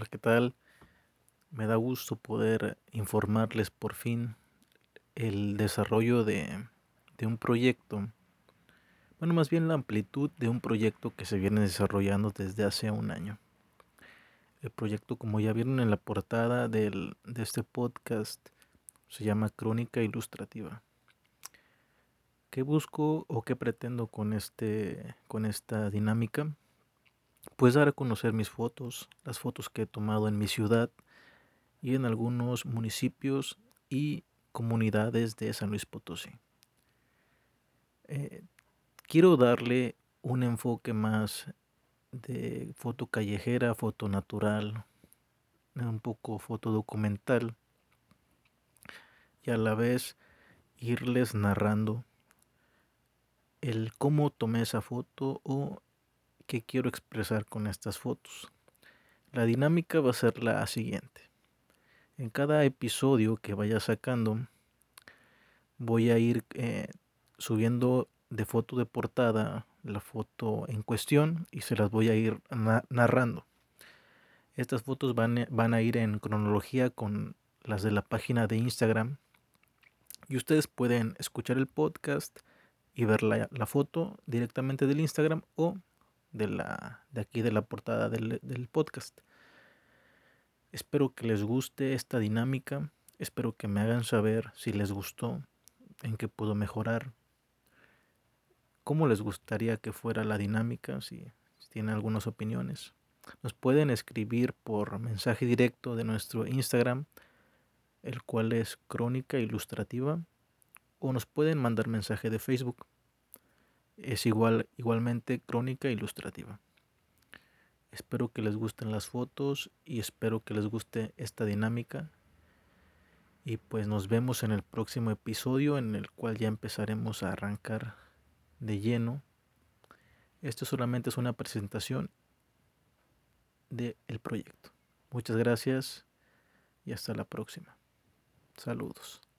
Hola, ¿qué tal? Me da gusto poder informarles por fin el desarrollo de, de, un proyecto, bueno, más bien la amplitud de un proyecto que se viene desarrollando desde hace un año. El proyecto, como ya vieron en la portada del, de este podcast, se llama Crónica Ilustrativa. ¿Qué busco o qué pretendo con, este, con esta dinámica? Pues dar a conocer mis fotos, las fotos que he tomado en mi ciudad y en algunos municipios y comunidades de San Luis Potosí. Eh, quiero darle un enfoque más de foto callejera, foto natural, un poco foto documental y a la vez irles narrando el cómo tomé esa foto o qué quiero expresar con estas fotos. La dinámica va a ser la siguiente. En cada episodio que vaya sacando, voy a ir eh, subiendo de foto de portada la foto en cuestión y se las voy a ir na narrando. Estas fotos van, van, a ir en cronología con las de la página de Instagram y ustedes pueden escuchar el podcast y ver la, la foto directamente del Instagram o de, la, de aquí de la portada del, del podcast. Espero que les guste esta dinámica. Espero que me hagan saber si les gustó, en qué puedo mejorar, cómo les gustaría que fuera la dinámica, si, si tienen algunas opiniones. Nos pueden escribir por mensaje directo de nuestro Instagram, el cual es Crónica Ilustrativa, o nos pueden mandar mensaje de Facebook es igual, igualmente crónica ilustrativa. Espero que les gusten las fotos y espero que les guste esta dinámica. Y pues nos vemos en el próximo episodio en el cual ya empezaremos a arrancar de lleno. Esto solamente es una presentación del proyecto. Muchas gracias y hasta la próxima. Saludos.